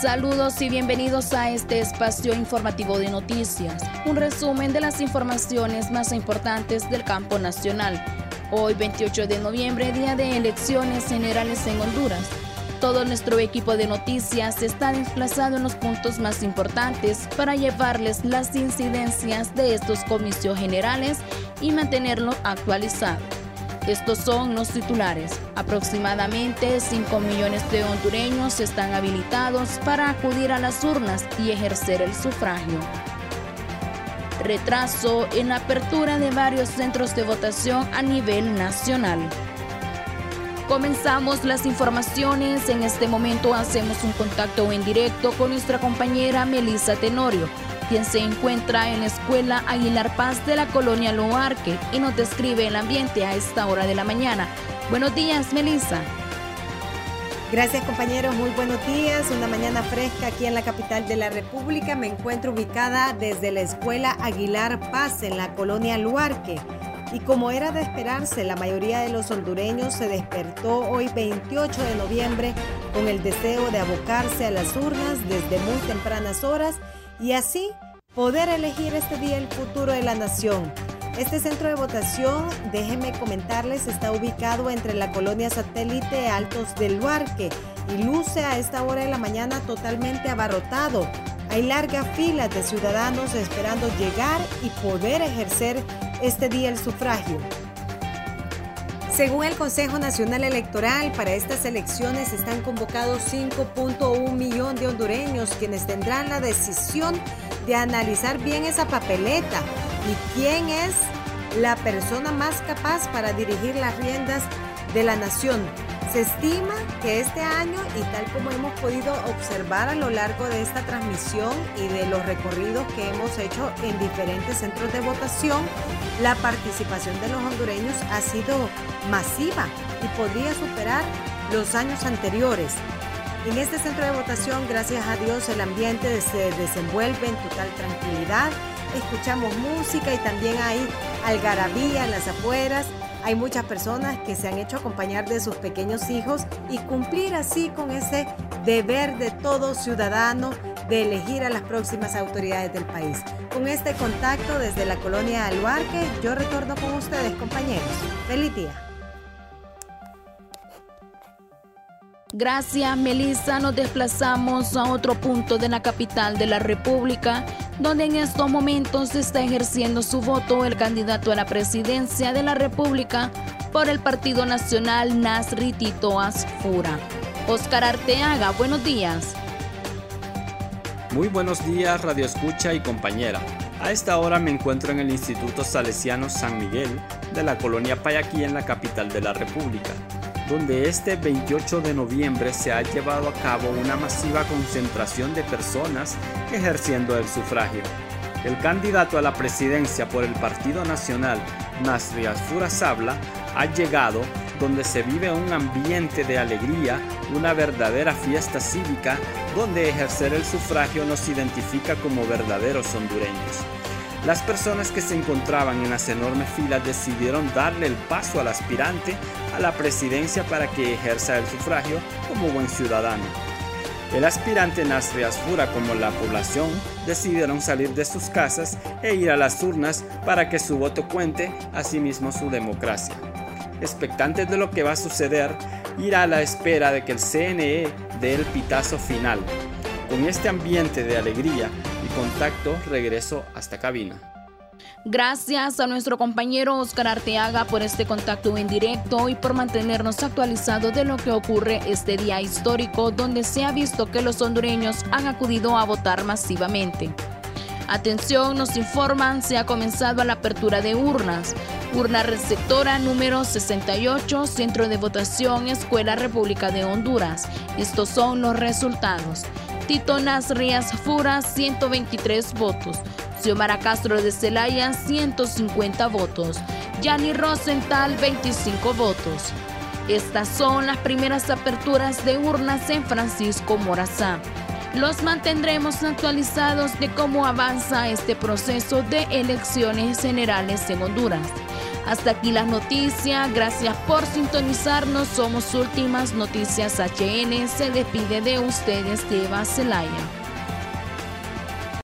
Saludos y bienvenidos a este espacio informativo de noticias, un resumen de las informaciones más importantes del campo nacional. Hoy 28 de noviembre, día de elecciones generales en Honduras. Todo nuestro equipo de noticias está desplazado en los puntos más importantes para llevarles las incidencias de estos comicios generales y mantenerlo actualizado. Estos son los titulares. Aproximadamente 5 millones de hondureños están habilitados para acudir a las urnas y ejercer el sufragio. Retraso en la apertura de varios centros de votación a nivel nacional. Comenzamos las informaciones. En este momento hacemos un contacto en directo con nuestra compañera Melissa Tenorio quien se encuentra en la Escuela Aguilar Paz de la colonia Loarque y nos describe el ambiente a esta hora de la mañana. Buenos días, Melissa. Gracias compañeros, muy buenos días. Una mañana fresca aquí en la capital de la República. Me encuentro ubicada desde la Escuela Aguilar Paz en la colonia Luarque. Y como era de esperarse, la mayoría de los hondureños se despertó hoy 28 de noviembre con el deseo de abocarse a las urnas desde muy tempranas horas y así poder elegir este día el futuro de la nación. Este centro de votación, déjenme comentarles, está ubicado entre la colonia satélite Altos del Luarque y luce a esta hora de la mañana totalmente abarrotado. Hay largas filas de ciudadanos esperando llegar y poder ejercer este día el sufragio. Según el Consejo Nacional Electoral, para estas elecciones están convocados 5.1 millón de hondureños quienes tendrán la decisión de analizar bien esa papeleta y quién es la persona más capaz para dirigir las riendas de la nación. Se estima que este año, y tal como hemos podido observar a lo largo de esta transmisión y de los recorridos que hemos hecho en diferentes centros de votación, la participación de los hondureños ha sido masiva y podría superar los años anteriores. En este centro de votación, gracias a Dios, el ambiente se desenvuelve en total tranquilidad. Escuchamos música y también hay algarabía en las afueras hay muchas personas que se han hecho acompañar de sus pequeños hijos y cumplir así con ese deber de todo ciudadano de elegir a las próximas autoridades del país. Con este contacto desde la colonia Aluarque, yo retorno con ustedes, compañeros. Feliz día. Gracias, Melissa. Nos desplazamos a otro punto de la capital de la República donde en estos momentos está ejerciendo su voto el candidato a la presidencia de la República por el Partido Nacional Nasri Tito Asfura. Oscar Arteaga, buenos días. Muy buenos días, Radio Escucha y compañera. A esta hora me encuentro en el Instituto Salesiano San Miguel de la colonia Payaquí en la capital de la República donde este 28 de noviembre se ha llevado a cabo una masiva concentración de personas ejerciendo el sufragio. El candidato a la presidencia por el Partido Nacional, Nasri Sabla, ha llegado donde se vive un ambiente de alegría, una verdadera fiesta cívica, donde ejercer el sufragio nos identifica como verdaderos hondureños. Las personas que se encontraban en las enormes filas decidieron darle el paso al aspirante a la presidencia para que ejerza el sufragio como buen ciudadano. El aspirante Nasri Asfura como la población decidieron salir de sus casas e ir a las urnas para que su voto cuente, asimismo su democracia. Expectantes de lo que va a suceder, irá a la espera de que el CNE dé el pitazo final. Con este ambiente de alegría, contacto, regreso hasta cabina. Gracias a nuestro compañero Oscar Arteaga por este contacto en directo y por mantenernos actualizados de lo que ocurre este día histórico donde se ha visto que los hondureños han acudido a votar masivamente. Atención, nos informan, se ha comenzado la apertura de urnas. Urna receptora número 68, Centro de Votación, Escuela República de Honduras. Estos son los resultados. Tito Nasrias Fura 123 votos. Xiomara Castro de Celaya 150 votos. Yanni Rosenthal 25 votos. Estas son las primeras aperturas de urnas en Francisco Morazá. Los mantendremos actualizados de cómo avanza este proceso de elecciones generales en Honduras. Hasta aquí las noticias. Gracias por sintonizarnos. Somos Últimas Noticias HN. Se despide de ustedes Eva Celaya.